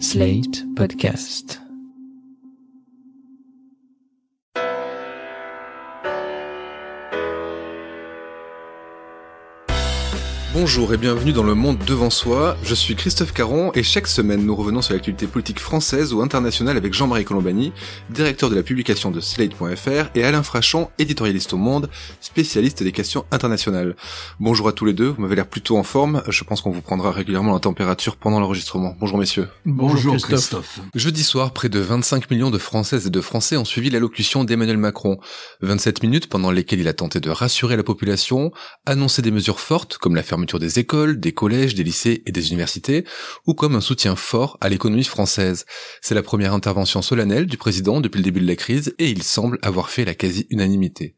Slate Podcast. Bonjour et bienvenue dans le monde devant soi. Je suis Christophe Caron et chaque semaine nous revenons sur l'actualité politique française ou internationale avec Jean-Marie Colombani, directeur de la publication de Slate.fr et Alain Frachon, éditorialiste au Monde, spécialiste des questions internationales. Bonjour à tous les deux, vous m'avez l'air plutôt en forme. Je pense qu'on vous prendra régulièrement la température pendant l'enregistrement. Bonjour messieurs. Bonjour, Christophe. Jeudi soir, près de 25 millions de Françaises et de Français ont suivi l'allocution d'Emmanuel Macron. 27 minutes pendant lesquelles il a tenté de rassurer la population, annoncer des mesures fortes comme la fermeture des écoles, des collèges, des lycées et des universités, ou comme un soutien fort à l'économie française. C'est la première intervention solennelle du président depuis le début de la crise et il semble avoir fait la quasi-unanimité.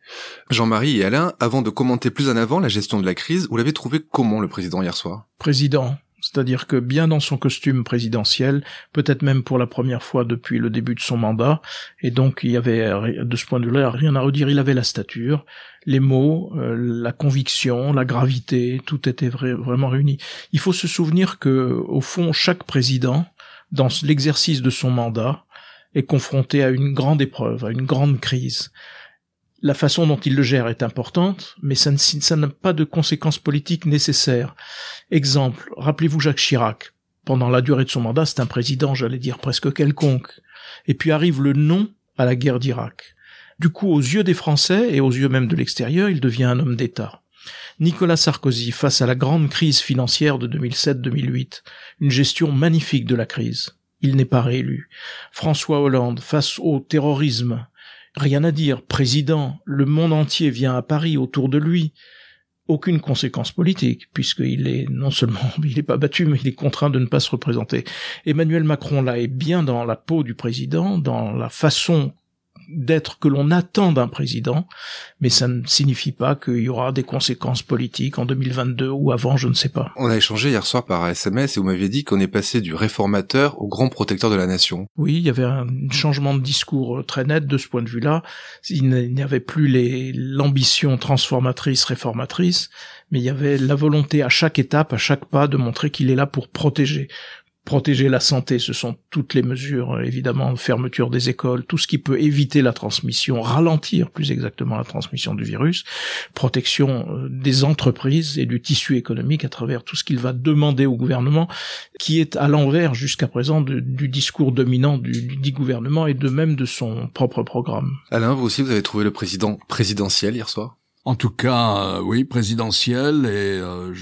Jean-Marie et Alain, avant de commenter plus en avant la gestion de la crise, vous l'avez trouvé comment le président hier soir? Président, c'est-à-dire que bien dans son costume présidentiel, peut-être même pour la première fois depuis le début de son mandat, et donc il y avait de ce point de vue-là rien à redire, il avait la stature, les mots, euh, la conviction, la gravité, tout était vraiment réuni. Il faut se souvenir que au fond chaque président dans l'exercice de son mandat est confronté à une grande épreuve, à une grande crise la façon dont il le gère est importante, mais ça, n'a pas de conséquences politiques nécessaires. Exemple, rappelez-vous Jacques Chirac. Pendant la durée de son mandat, c'est un président, j'allais dire, presque quelconque. Et puis arrive le non à la guerre d'Irak. Du coup, aux yeux des Français et aux yeux même de l'extérieur, il devient un homme d'État. Nicolas Sarkozy, face à la grande crise financière de 2007-2008, une gestion magnifique de la crise. Il n'est pas réélu. François Hollande, face au terrorisme, Rien à dire, président, le monde entier vient à Paris autour de lui. Aucune conséquence politique, puisqu'il est non seulement il n'est pas battu, mais il est contraint de ne pas se représenter. Emmanuel Macron là est bien dans la peau du président, dans la façon d'être que l'on attend d'un président, mais ça ne signifie pas qu'il y aura des conséquences politiques en 2022 ou avant, je ne sais pas. On a échangé hier soir par SMS et vous m'aviez dit qu'on est passé du réformateur au grand protecteur de la nation. Oui, il y avait un changement de discours très net de ce point de vue-là. Il n'y avait plus l'ambition transformatrice, réformatrice, mais il y avait la volonté à chaque étape, à chaque pas, de montrer qu'il est là pour protéger, protéger la santé, ce sont toutes les mesures, évidemment, fermeture des écoles, tout ce qui peut éviter la transmission, ralentir plus exactement la transmission du virus, protection euh, des entreprises et du tissu économique à travers tout ce qu'il va demander au gouvernement, qui est à l'envers jusqu'à présent du discours dominant du, du, gouvernement et de même de son propre programme. Alain, vous aussi, vous avez trouvé le président présidentiel hier soir? En tout cas, euh, oui, présidentiel et euh,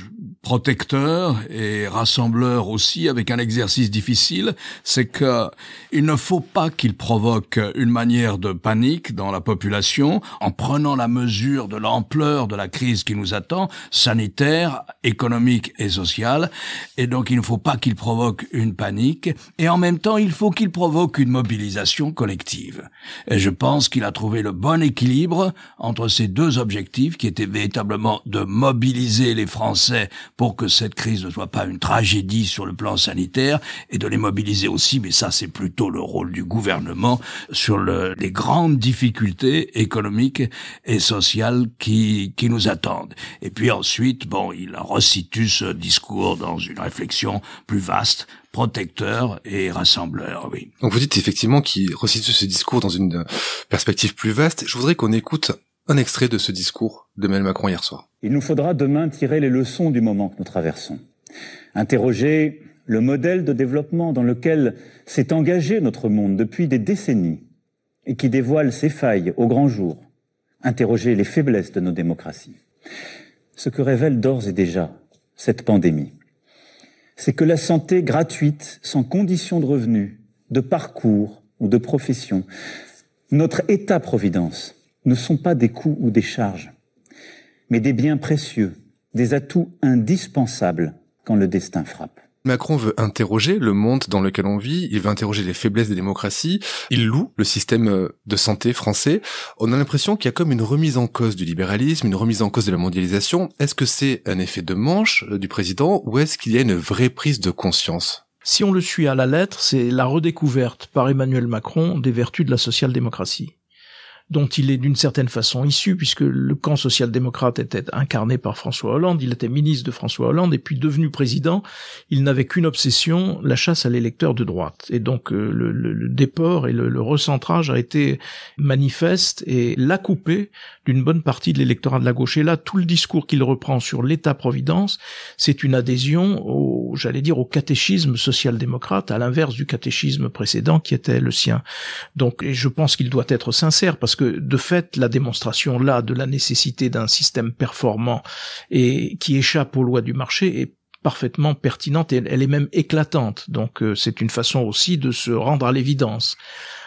protecteur et rassembleur aussi, avec un exercice difficile, c'est que il ne faut pas qu'il provoque une manière de panique dans la population en prenant la mesure de l'ampleur de la crise qui nous attend, sanitaire, économique et sociale. Et donc, il ne faut pas qu'il provoque une panique. Et en même temps, il faut qu'il provoque une mobilisation collective. Et je pense qu'il a trouvé le bon équilibre entre ces deux objectifs qui était véritablement de mobiliser les Français pour que cette crise ne soit pas une tragédie sur le plan sanitaire et de les mobiliser aussi, mais ça c'est plutôt le rôle du gouvernement sur le, les grandes difficultés économiques et sociales qui, qui nous attendent. Et puis ensuite, bon, il resitue ce discours dans une réflexion plus vaste protecteur et rassembleur, oui. Donc vous dites effectivement qu'il resitue ce discours dans une perspective plus vaste. Je voudrais qu'on écoute un extrait de ce discours d'Emmanuel Macron hier soir. Il nous faudra demain tirer les leçons du moment que nous traversons. Interroger le modèle de développement dans lequel s'est engagé notre monde depuis des décennies et qui dévoile ses failles au grand jour. Interroger les faiblesses de nos démocraties. Ce que révèle d'ores et déjà cette pandémie, c'est que la santé gratuite, sans condition de revenus, de parcours ou de profession, notre État-providence, ne sont pas des coûts ou des charges, mais des biens précieux, des atouts indispensables quand le destin frappe. Macron veut interroger le monde dans lequel on vit, il veut interroger les faiblesses des démocraties, il loue le système euh, de santé français. On a l'impression qu'il y a comme une remise en cause du libéralisme, une remise en cause de la mondialisation. Est-ce que c'est un effet de manche euh, du président ou est-ce qu'il y a une vraie prise de conscience? Si on le suit à la lettre, c'est la redécouverte par Emmanuel Macron des vertus de la social-démocratie dont il est d'une certaine façon issu, puisque le camp social-démocrate était incarné par François Hollande, il était ministre de François Hollande, et puis devenu président, il n'avait qu'une obsession, la chasse à l'électeur de droite. Et donc euh, le, le, déport et le, le, recentrage a été manifeste et l'a coupé d'une bonne partie de l'électorat de la gauche. Et là, tout le discours qu'il reprend sur l'État-providence, c'est une adhésion au, j'allais dire, au catéchisme social-démocrate, à l'inverse du catéchisme précédent qui était le sien. Donc, et je pense qu'il doit être sincère parce que, de fait, la démonstration là de la nécessité d'un système performant et qui échappe aux lois du marché est parfaitement pertinente et elle est même éclatante. Donc euh, c'est une façon aussi de se rendre à l'évidence.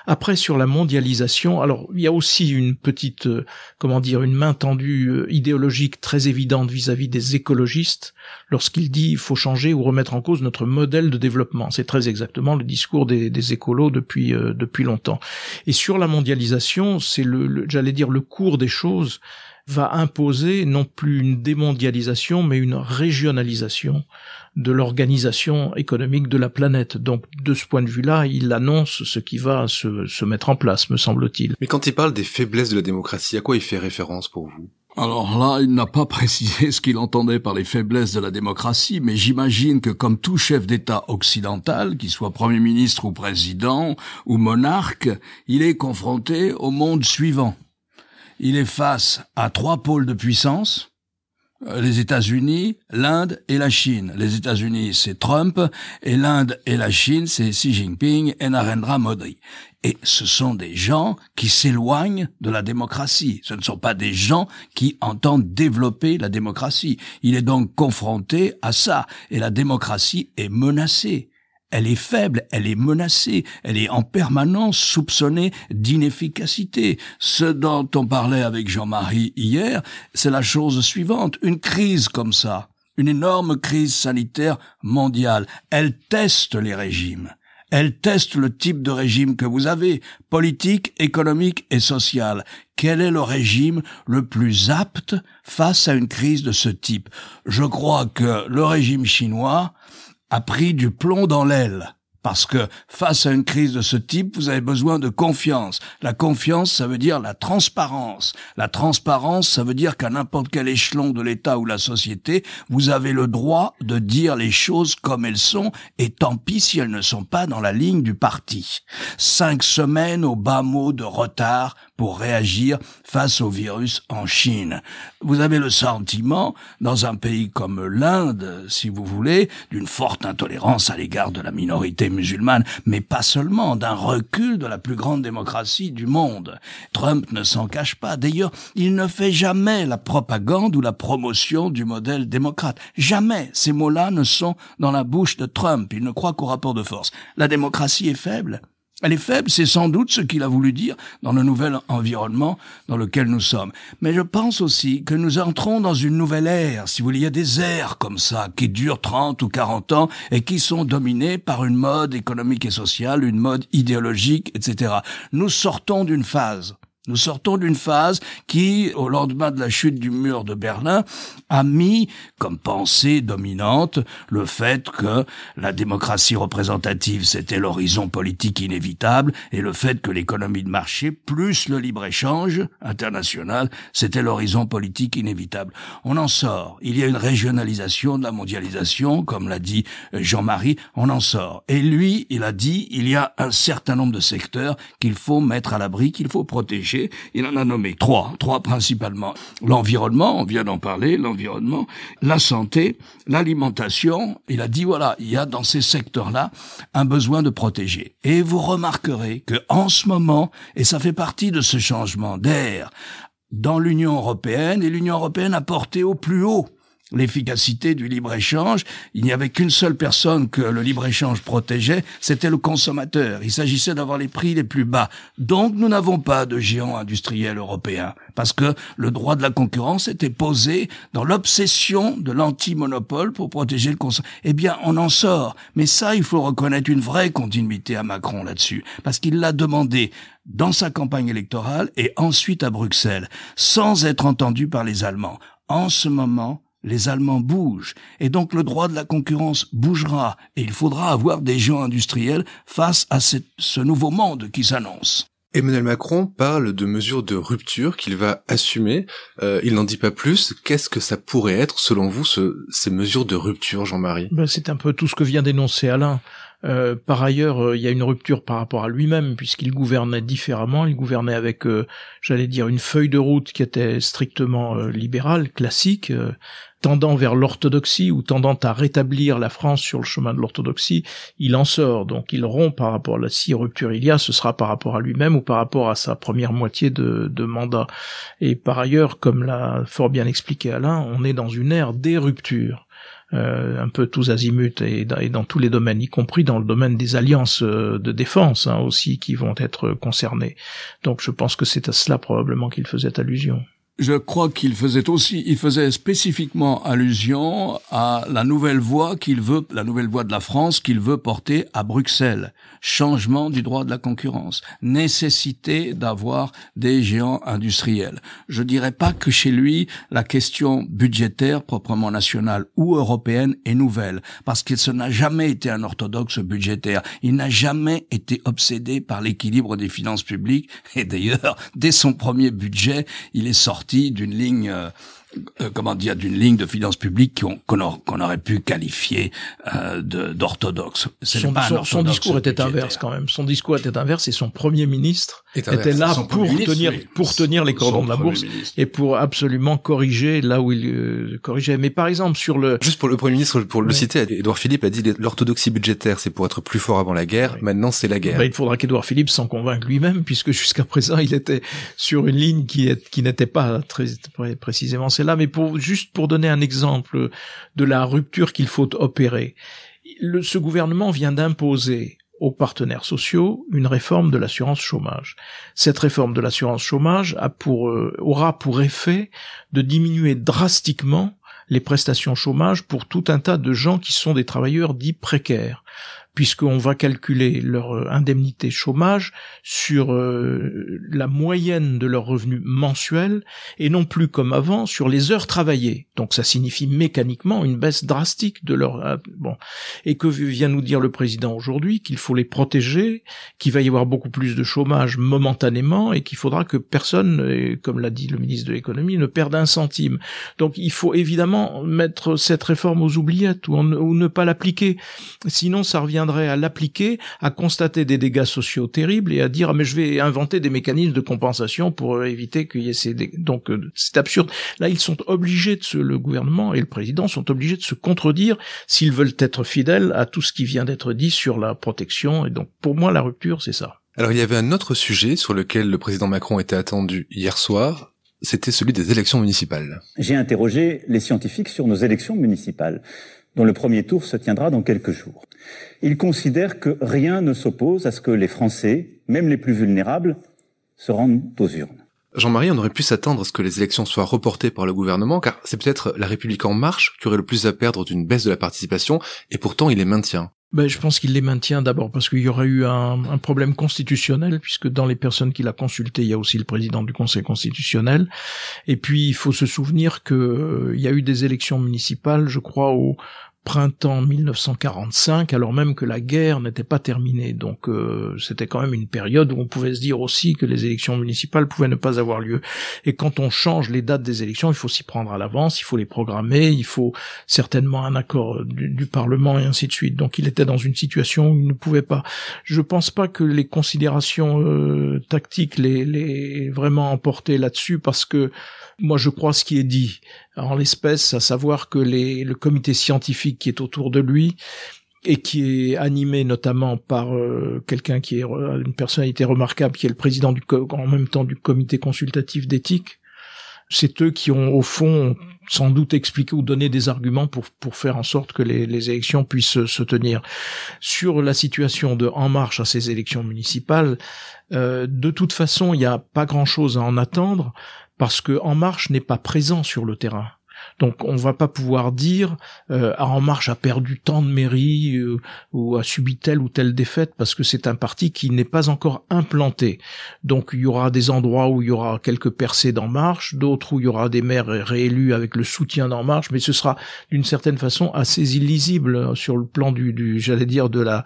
Après, sur la mondialisation, alors il y a aussi une petite, euh, comment dire, une main tendue euh, idéologique très évidente vis-à-vis des écologistes lorsqu'il dit il faut changer ou remettre en cause notre modèle de développement. C'est très exactement le discours des, des écolos depuis euh, depuis longtemps. Et sur la mondialisation, c'est le j'allais dire le cours des choses va imposer non plus une démondialisation, mais une régionalisation de l'organisation économique de la planète. Donc, de ce point de vue-là, il annonce ce qui va se, se mettre en place, me semble-t-il. Mais quand il parle des faiblesses de la démocratie, à quoi il fait référence pour vous? Alors là, il n'a pas précisé ce qu'il entendait par les faiblesses de la démocratie, mais j'imagine que comme tout chef d'État occidental, qu'il soit Premier ministre ou président ou monarque, il est confronté au monde suivant. Il est face à trois pôles de puissance, euh, les États-Unis, l'Inde et la Chine. Les États-Unis, c'est Trump, et l'Inde et la Chine, c'est Xi Jinping et Narendra Modi. Et ce sont des gens qui s'éloignent de la démocratie. Ce ne sont pas des gens qui entendent développer la démocratie. Il est donc confronté à ça. Et la démocratie est menacée elle est faible, elle est menacée, elle est en permanence soupçonnée d'inefficacité. Ce dont on parlait avec Jean-Marie hier, c'est la chose suivante. Une crise comme ça, une énorme crise sanitaire mondiale, elle teste les régimes. Elle teste le type de régime que vous avez, politique, économique et social. Quel est le régime le plus apte face à une crise de ce type? Je crois que le régime chinois a pris du plomb dans l'aile. Parce que face à une crise de ce type, vous avez besoin de confiance. La confiance, ça veut dire la transparence. La transparence, ça veut dire qu'à n'importe quel échelon de l'État ou la société, vous avez le droit de dire les choses comme elles sont, et tant pis si elles ne sont pas dans la ligne du parti. Cinq semaines au bas mot de retard pour réagir face au virus en Chine. Vous avez le sentiment, dans un pays comme l'Inde, si vous voulez, d'une forte intolérance à l'égard de la minorité musulmane, mais pas seulement, d'un recul de la plus grande démocratie du monde. Trump ne s'en cache pas. D'ailleurs, il ne fait jamais la propagande ou la promotion du modèle démocrate. Jamais ces mots-là ne sont dans la bouche de Trump. Il ne croit qu'au rapport de force. La démocratie est faible. Elle est faible, c'est sans doute ce qu'il a voulu dire dans le nouvel environnement dans lequel nous sommes. Mais je pense aussi que nous entrons dans une nouvelle ère. Si vous voulez, il y a des ères comme ça qui durent 30 ou 40 ans et qui sont dominées par une mode économique et sociale, une mode idéologique, etc. Nous sortons d'une phase nous sortons d'une phase qui, au lendemain de la chute du mur de Berlin, a mis comme pensée dominante le fait que la démocratie représentative, c'était l'horizon politique inévitable, et le fait que l'économie de marché, plus le libre-échange international, c'était l'horizon politique inévitable. On en sort. Il y a une régionalisation de la mondialisation, comme l'a dit Jean-Marie, on en sort. Et lui, il a dit, il y a un certain nombre de secteurs qu'il faut mettre à l'abri, qu'il faut protéger il en a nommé trois, trois principalement. L'environnement, on vient d'en parler, l'environnement, la santé, l'alimentation. Il a dit voilà, il y a dans ces secteurs-là un besoin de protéger. Et vous remarquerez que en ce moment, et ça fait partie de ce changement d'air, dans l'Union européenne, et l'Union européenne a porté au plus haut l'efficacité du libre-échange. Il n'y avait qu'une seule personne que le libre-échange protégeait, c'était le consommateur. Il s'agissait d'avoir les prix les plus bas. Donc nous n'avons pas de géant industriel européen, parce que le droit de la concurrence était posé dans l'obsession de l'anti-monopole pour protéger le consommateur. Eh bien, on en sort. Mais ça, il faut reconnaître une vraie continuité à Macron là-dessus, parce qu'il l'a demandé dans sa campagne électorale et ensuite à Bruxelles, sans être entendu par les Allemands. En ce moment, les Allemands bougent, et donc le droit de la concurrence bougera, et il faudra avoir des gens industriels face à ce nouveau monde qui s'annonce. Emmanuel Macron parle de mesures de rupture qu'il va assumer. Euh, il n'en dit pas plus. Qu'est-ce que ça pourrait être, selon vous, ces mesures de rupture, Jean-Marie? Ben, C'est un peu tout ce que vient d'énoncer Alain. Euh, par ailleurs, euh, il y a une rupture par rapport à lui-même, puisqu'il gouvernait différemment. Il gouvernait avec, j'allais dire, une feuille de route qui était strictement libérale, classique, tendant vers l'orthodoxie ou tendant à rétablir la France sur le chemin de l'orthodoxie, il en sort. Donc il rompt par rapport à la si rupture il y a, ce sera par rapport à lui-même ou par rapport à sa première moitié de, de mandat. Et par ailleurs, comme l'a fort bien expliqué Alain, on est dans une ère des ruptures. Euh, un peu tous azimuts et, dans tous les domaines, y compris dans le domaine des alliances euh, de défense hein, aussi qui vont être concernées. Donc je pense que c'est à cela probablement qu'il faisait allusion je crois qu'il faisait aussi, il faisait spécifiquement allusion à la nouvelle voie qu'il veut, la nouvelle voie de la France qu'il veut porter à Bruxelles. Changement du droit de la concurrence. Nécessité d'avoir des géants industriels. Je dirais pas que chez lui, la question budgétaire, proprement nationale ou européenne, est nouvelle. Parce qu'il ce n'a jamais été un orthodoxe budgétaire. Il n'a jamais été obsédé par l'équilibre des finances publiques. Et d'ailleurs, dès son premier budget, il est sorti d'une ligne euh, comment dire, d'une ligne de finances publiques qu'on aurait pu qualifier euh, d'orthodoxe. Son, son, discours était inverse quand même. Son discours était inverse et son premier ministre était là pour tenir pour tenir les cordons de la bourse et pour absolument corriger là où il euh, corrigeait. Mais par exemple sur le juste pour le premier ministre pour le citer, Édouard Philippe a dit l'orthodoxie budgétaire c'est pour être plus fort avant la guerre. Maintenant c'est la guerre. Bah, il faudra qu'Édouard Philippe s'en convainque lui-même puisque jusqu'à présent il était sur une ligne qui est qui n'était pas très, très précisément là, mais pour juste pour donner un exemple de la rupture qu'il faut opérer. Le, ce gouvernement vient d'imposer aux partenaires sociaux une réforme de l'assurance chômage. Cette réforme de l'assurance chômage a pour, euh, aura pour effet de diminuer drastiquement les prestations chômage pour tout un tas de gens qui sont des travailleurs dits précaires puisqu'on va calculer leur euh, indemnité chômage sur euh, la moyenne de leur revenu mensuel et non plus comme avant sur les heures travaillées. Donc ça signifie mécaniquement une baisse drastique de leur euh, bon et que vient nous dire le président aujourd'hui qu'il faut les protéger, qu'il va y avoir beaucoup plus de chômage momentanément et qu'il faudra que personne, comme l'a dit le ministre de l'économie, ne perde un centime. Donc il faut évidemment mettre cette réforme aux oubliettes ou, ou ne pas l'appliquer, sinon ça revient à l'appliquer, à constater des dégâts sociaux terribles et à dire ah, mais je vais inventer des mécanismes de compensation pour éviter qu'il y ait ces dégâts. donc euh, c'est absurde. Là ils sont obligés de se, le gouvernement et le président sont obligés de se contredire s'ils veulent être fidèles à tout ce qui vient d'être dit sur la protection et donc pour moi la rupture c'est ça. Alors il y avait un autre sujet sur lequel le président Macron était attendu hier soir, c'était celui des élections municipales. J'ai interrogé les scientifiques sur nos élections municipales dont le premier tour se tiendra dans quelques jours. Il considère que rien ne s'oppose à ce que les Français, même les plus vulnérables, se rendent aux urnes. Jean-Marie, on aurait pu s'attendre à ce que les élections soient reportées par le gouvernement, car c'est peut-être la République en marche qui aurait le plus à perdre d'une baisse de la participation, et pourtant il les maintient. Ben, je pense qu'il les maintient d'abord parce qu'il y aurait eu un, un, problème constitutionnel, puisque dans les personnes qu'il a consultées, il y a aussi le président du Conseil constitutionnel. Et puis, il faut se souvenir qu'il euh, y a eu des élections municipales, je crois, au, printemps 1945, alors même que la guerre n'était pas terminée. Donc euh, c'était quand même une période où on pouvait se dire aussi que les élections municipales pouvaient ne pas avoir lieu. Et quand on change les dates des élections, il faut s'y prendre à l'avance, il faut les programmer, il faut certainement un accord du, Parlement et ainsi de suite. Donc il était dans une situation où il ne pouvait pas. Je pense pas que les considérations euh, tactiques les, les vraiment emporté là-dessus parce que moi, je crois ce qui est dit en l'espèce, à savoir que les, le comité scientifique qui est autour de lui et qui est animé notamment par euh, quelqu'un qui est une personnalité remarquable, qui est le président du en même temps du comité consultatif d'éthique. C'est eux qui ont au fond sans doute expliqué ou donné des arguments pour pour faire en sorte que les, les élections puissent se tenir. Sur la situation de En Marche à ces élections municipales, euh, de toute façon, il n'y a pas grand-chose à en attendre parce que En Marche n'est pas présent sur le terrain. Donc on va pas pouvoir dire euh, ah, En Marche a perdu tant de mairies euh, ou a subi telle ou telle défaite parce que c'est un parti qui n'est pas encore implanté. Donc il y aura des endroits où il y aura quelques percées d'En Marche, d'autres où il y aura des maires réélus avec le soutien d'En Marche, mais ce sera d'une certaine façon assez illisible sur le plan du, du j'allais dire de la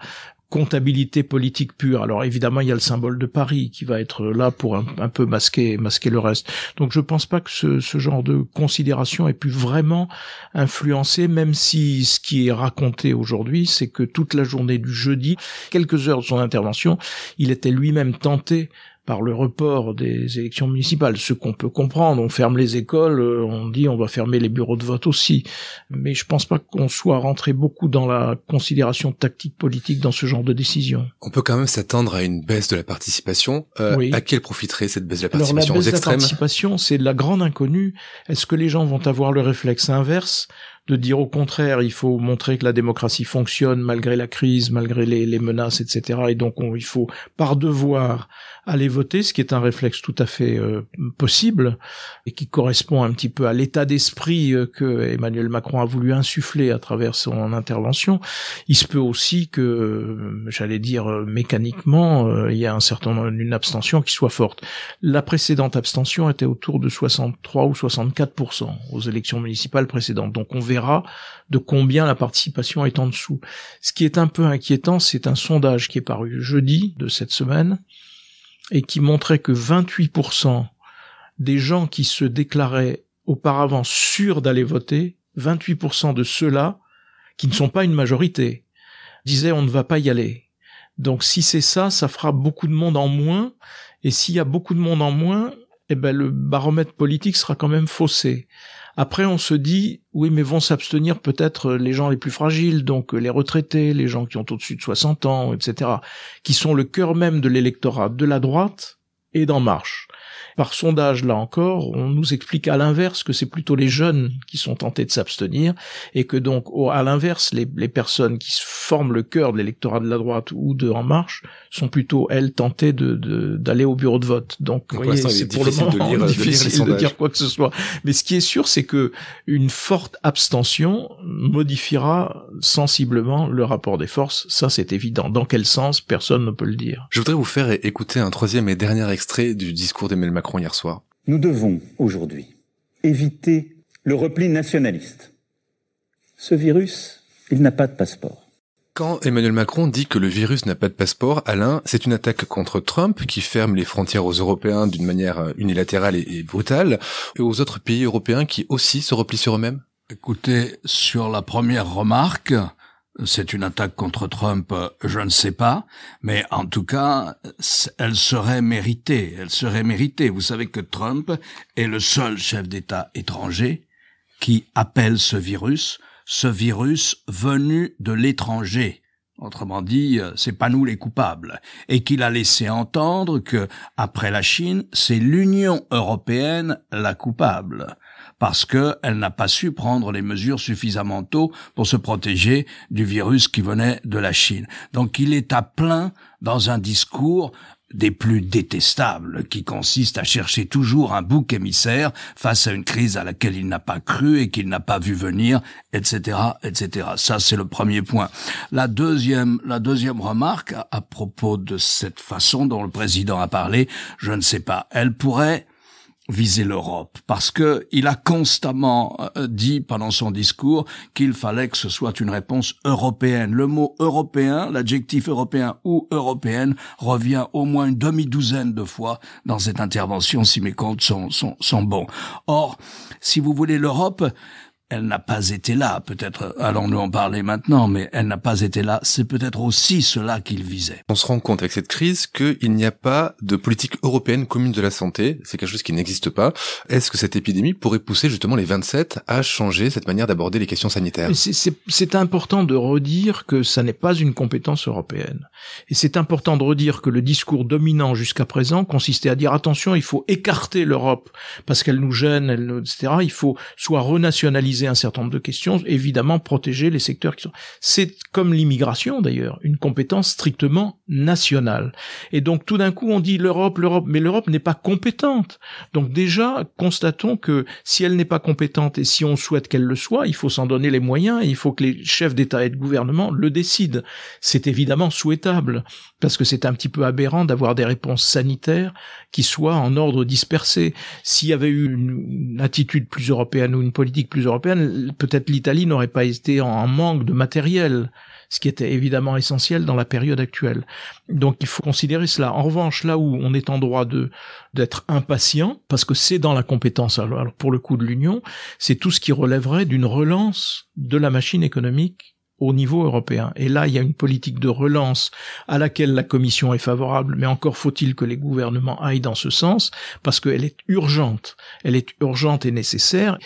comptabilité politique pure. Alors évidemment, il y a le symbole de Paris qui va être là pour un, peu masquer masquer le reste. Donc je pense pas que ce, ce, genre de considération ait pu vraiment influencer, même si ce qui est raconté aujourd'hui, c'est que toute la journée du jeudi, quelques heures de son intervention, il était lui-même tenté par le report des élections municipales, ce qu'on peut comprendre. On ferme les écoles, euh, on dit on va fermer les bureaux de vote aussi. Mais je pense pas qu'on soit rentré beaucoup dans la considération tactique politique dans ce genre de décision. On peut quand même s'attendre à une baisse de la participation. Euh, À quelle profiterait cette baisse de la participation Alors, la baisse de la participation, c'est la grande inconnue. Est-ce que les gens vont avoir le réflexe inverse? De dire au contraire, il faut montrer que la démocratie fonctionne malgré la crise, malgré les, menaces, etc. Et donc il faut par devoir aller voter, ce qui est un réflexe tout à fait euh, possible et qui correspond un petit peu à l'état d'esprit euh, que Emmanuel Macron a voulu insuffler à travers son intervention. Il se peut aussi que, euh, j'allais dire mécaniquement, il y a un certain une abstention qui soit forte. La précédente abstention était autour de 63 ou 64% aux élections municipales précédentes. Donc on de combien la participation est en dessous. Ce qui est un peu inquiétant, c'est un sondage qui est paru jeudi de cette semaine et qui montrait que 28% des gens qui se déclaraient auparavant sûrs d'aller voter, 28% de ceux-là, qui ne sont pas une majorité, disaient on ne va pas y aller. Donc si c'est ça, ça fera beaucoup de monde en moins, et s'il y a beaucoup de monde en moins, eh ben le baromètre politique sera quand même faussé. Après, on se dit, oui, mais vont s'abstenir peut-être les gens les plus fragiles, donc les retraités, les gens qui ont au-dessus de 60 ans, etc., qui sont le cœur même de l'électorat de la droite et d'En Marche. Par sondage, là encore, on nous explique à l'inverse que c'est plutôt les jeunes qui sont tentés de s'abstenir et que donc, à l'inverse, les, personnes qui forment le cœur de l'électorat de la droite ou de En Marche sont plutôt, elles, tentées de, d'aller au bureau de vote. Donc, c'est pour le moment difficile de, dire quoi que ce soit. Mais ce qui est sûr, c'est que une forte abstention modifiera sensiblement le rapport des forces. Ça, c'est évident. Dans quel sens, personne ne peut le dire. Je voudrais vous faire écouter un troisième et dernier extrait du discours d'Emmanuel Macron hier soir. Nous devons aujourd'hui éviter le repli nationaliste. Ce virus, il n'a pas de passeport. Quand Emmanuel Macron dit que le virus n'a pas de passeport, Alain, c'est une attaque contre Trump qui ferme les frontières aux Européens d'une manière unilatérale et brutale, et aux autres pays européens qui aussi se replient sur eux-mêmes? Écoutez, sur la première remarque, c'est une attaque contre Trump, je ne sais pas, mais en tout cas, elle serait méritée. Elle serait méritée. Vous savez que Trump est le seul chef d'État étranger qui appelle ce virus, ce virus venu de l'étranger. Autrement dit, c'est pas nous les coupables. Et qu'il a laissé entendre que, après la Chine, c'est l'Union européenne la coupable parce qu'elle n'a pas su prendre les mesures suffisamment tôt pour se protéger du virus qui venait de la Chine. Donc il est à plein dans un discours des plus détestables, qui consiste à chercher toujours un bouc émissaire face à une crise à laquelle il n'a pas cru et qu'il n'a pas vu venir, etc., etc. Ça, c'est le premier point. La deuxième, la deuxième remarque à propos de cette façon dont le président a parlé, je ne sais pas. Elle pourrait viser l'Europe parce que il a constamment euh, dit pendant son discours qu'il fallait que ce soit une réponse européenne. Le mot européen, l'adjectif européen ou européenne revient au moins une demi-douzaine de fois dans cette intervention si mes comptes sont, sont, sont bons. Or, si vous voulez l'Europe, elle n'a pas été là. Peut-être allons-nous en parler maintenant, mais elle n'a pas été là. C'est peut-être aussi cela qu'il visait. On se rend compte avec cette crise qu'il n'y a pas de politique européenne commune de la santé. C'est quelque chose qui n'existe pas. Est-ce que cette épidémie pourrait pousser justement les 27 à changer cette manière d'aborder les questions sanitaires? C'est important de redire que ça n'est pas une compétence européenne. Et c'est important de redire que le discours dominant jusqu'à présent consistait à dire attention, il faut écarter l'Europe parce qu'elle nous gêne, elle, etc. Il faut soit renationaliser un certain nombre de questions, évidemment protéger les secteurs qui sont... C'est comme l'immigration d'ailleurs, une compétence strictement nationale. Et donc tout d'un coup on dit l'Europe, l'Europe, mais l'Europe n'est pas compétente. Donc déjà, constatons que si elle n'est pas compétente et si on souhaite qu'elle le soit, il faut s'en donner les moyens et il faut que les chefs d'État et de gouvernement le décident. C'est évidemment souhaitable parce que c'est un petit peu aberrant d'avoir des réponses sanitaires qui soient en ordre dispersé. S'il y avait eu une attitude plus européenne ou une politique plus européenne, peut-être l'Italie n'aurait pas été en manque de matériel ce qui était évidemment essentiel dans la période actuelle. Donc il faut considérer cela. En revanche, là où on est en droit de d'être impatient, parce que c'est dans la compétence, alors pour le coup de l'Union, c'est tout ce qui relèverait d'une relance de la machine économique au niveau européen. Et là, il y a une politique de relance à laquelle la Commission est favorable, mais encore faut-il que les gouvernements aillent dans ce sens, parce qu'elle est urgente. Elle est urgente et nécessaire.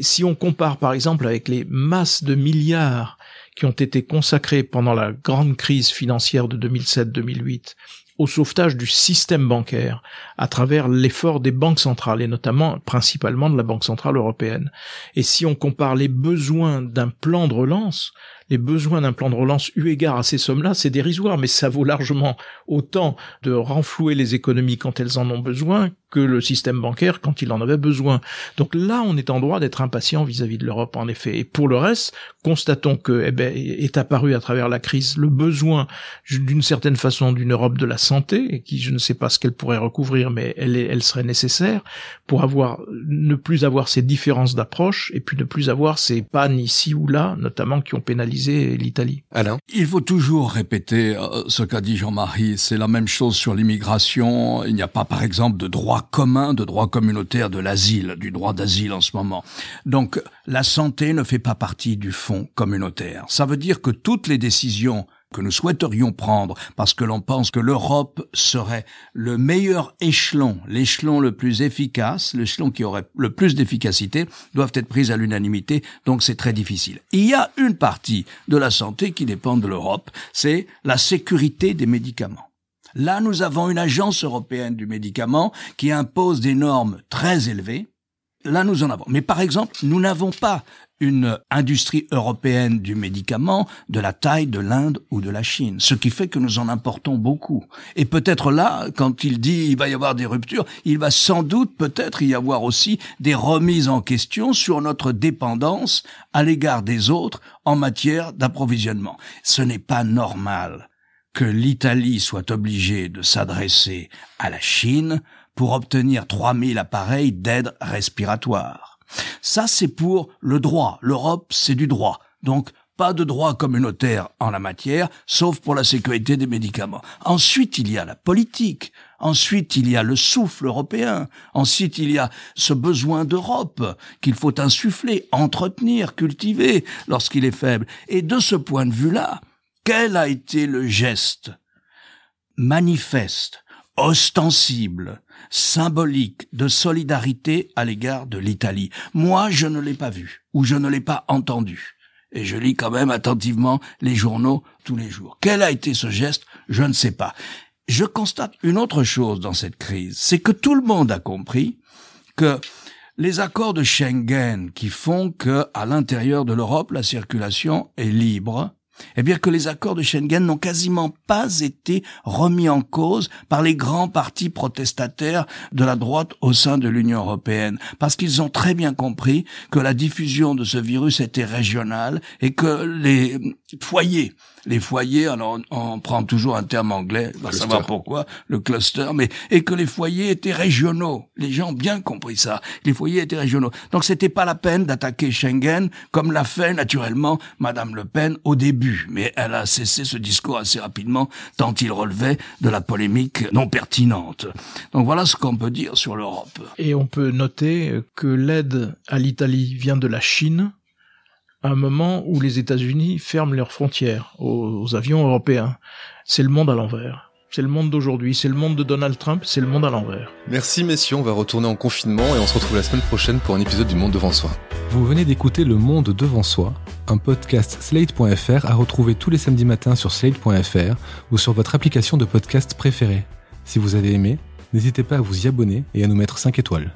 Si on compare par exemple avec les masses de milliards qui ont été consacrés pendant la grande crise financière de 2007-2008 au sauvetage du système bancaire à travers l'effort des banques centrales et notamment principalement de la Banque centrale européenne. Et si on compare les besoins d'un plan de relance, les besoins d'un plan de relance eu égard à ces sommes-là, c'est dérisoire, mais ça vaut largement autant de renflouer les économies quand elles en ont besoin que le système bancaire quand il en avait besoin. Donc là, on est en droit d'être impatient vis-à-vis de l'Europe, en effet. Et pour le reste, constatons que eh ben, est apparu à travers la crise le besoin d'une certaine façon d'une Europe de la santé, et qui je ne sais pas ce qu'elle pourrait recouvrir, mais elle, elle serait nécessaire pour avoir ne plus avoir ces différences d'approche et puis ne plus avoir ces pannes ici ou là, notamment qui ont pénalisé l'Italie. Alain, il faut toujours répéter euh, ce qu'a dit Jean-Marie. C'est la même chose sur l'immigration. Il n'y a pas, par exemple, de droit commun de droit communautaire de l'asile, du droit d'asile en ce moment. Donc la santé ne fait pas partie du fonds communautaire. Ça veut dire que toutes les décisions que nous souhaiterions prendre parce que l'on pense que l'Europe serait le meilleur échelon, l'échelon le plus efficace, l'échelon qui aurait le plus d'efficacité, doivent être prises à l'unanimité, donc c'est très difficile. Il y a une partie de la santé qui dépend de l'Europe, c'est la sécurité des médicaments. Là, nous avons une agence européenne du médicament qui impose des normes très élevées. Là, nous en avons. Mais par exemple, nous n'avons pas une industrie européenne du médicament de la taille de l'Inde ou de la Chine, ce qui fait que nous en importons beaucoup. Et peut-être là, quand il dit il va y avoir des ruptures, il va sans doute peut-être y avoir aussi des remises en question sur notre dépendance à l'égard des autres en matière d'approvisionnement. Ce n'est pas normal que l'Italie soit obligée de s'adresser à la Chine pour obtenir 3000 appareils d'aide respiratoire. Ça, c'est pour le droit. L'Europe, c'est du droit. Donc, pas de droit communautaire en la matière, sauf pour la sécurité des médicaments. Ensuite, il y a la politique. Ensuite, il y a le souffle européen. Ensuite, il y a ce besoin d'Europe qu'il faut insuffler, entretenir, cultiver lorsqu'il est faible. Et de ce point de vue-là, quel a été le geste manifeste, ostensible, symbolique de solidarité à l'égard de l'Italie? Moi, je ne l'ai pas vu, ou je ne l'ai pas entendu. Et je lis quand même attentivement les journaux tous les jours. Quel a été ce geste? Je ne sais pas. Je constate une autre chose dans cette crise, c'est que tout le monde a compris que les accords de Schengen qui font que à l'intérieur de l'Europe la circulation est libre eh bien que les accords de Schengen n'ont quasiment pas été remis en cause par les grands partis protestataires de la droite au sein de l'Union européenne, parce qu'ils ont très bien compris que la diffusion de ce virus était régionale et que les foyers les foyers, alors on, prend toujours un terme anglais, on va savoir pourquoi, le cluster, mais et que les foyers étaient régionaux. Les gens ont bien compris ça. Les foyers étaient régionaux. Donc c'était pas la peine d'attaquer Schengen comme l'a fait naturellement Madame Le Pen au début, mais elle a cessé ce discours assez rapidement tant il relevait de la polémique non pertinente. Donc voilà ce qu'on peut dire sur l'Europe. Et on peut noter que l'aide à l'Italie vient de la Chine, un moment où les États-Unis ferment leurs frontières aux, avions européens. C'est le monde à l'envers. C'est le monde d'aujourd'hui, c'est le monde de Donald Trump, c'est le monde à l'envers. Merci messieurs, on va retourner en confinement et on se retrouve la semaine prochaine pour un épisode du Monde devant soi. Vous venez d'écouter Le Monde devant soi, un podcast slate.fr à retrouver tous les samedis matins sur slate.fr ou sur votre application de podcast préférée. Si vous avez aimé, n'hésitez pas à vous y abonner et à nous mettre 5 étoiles.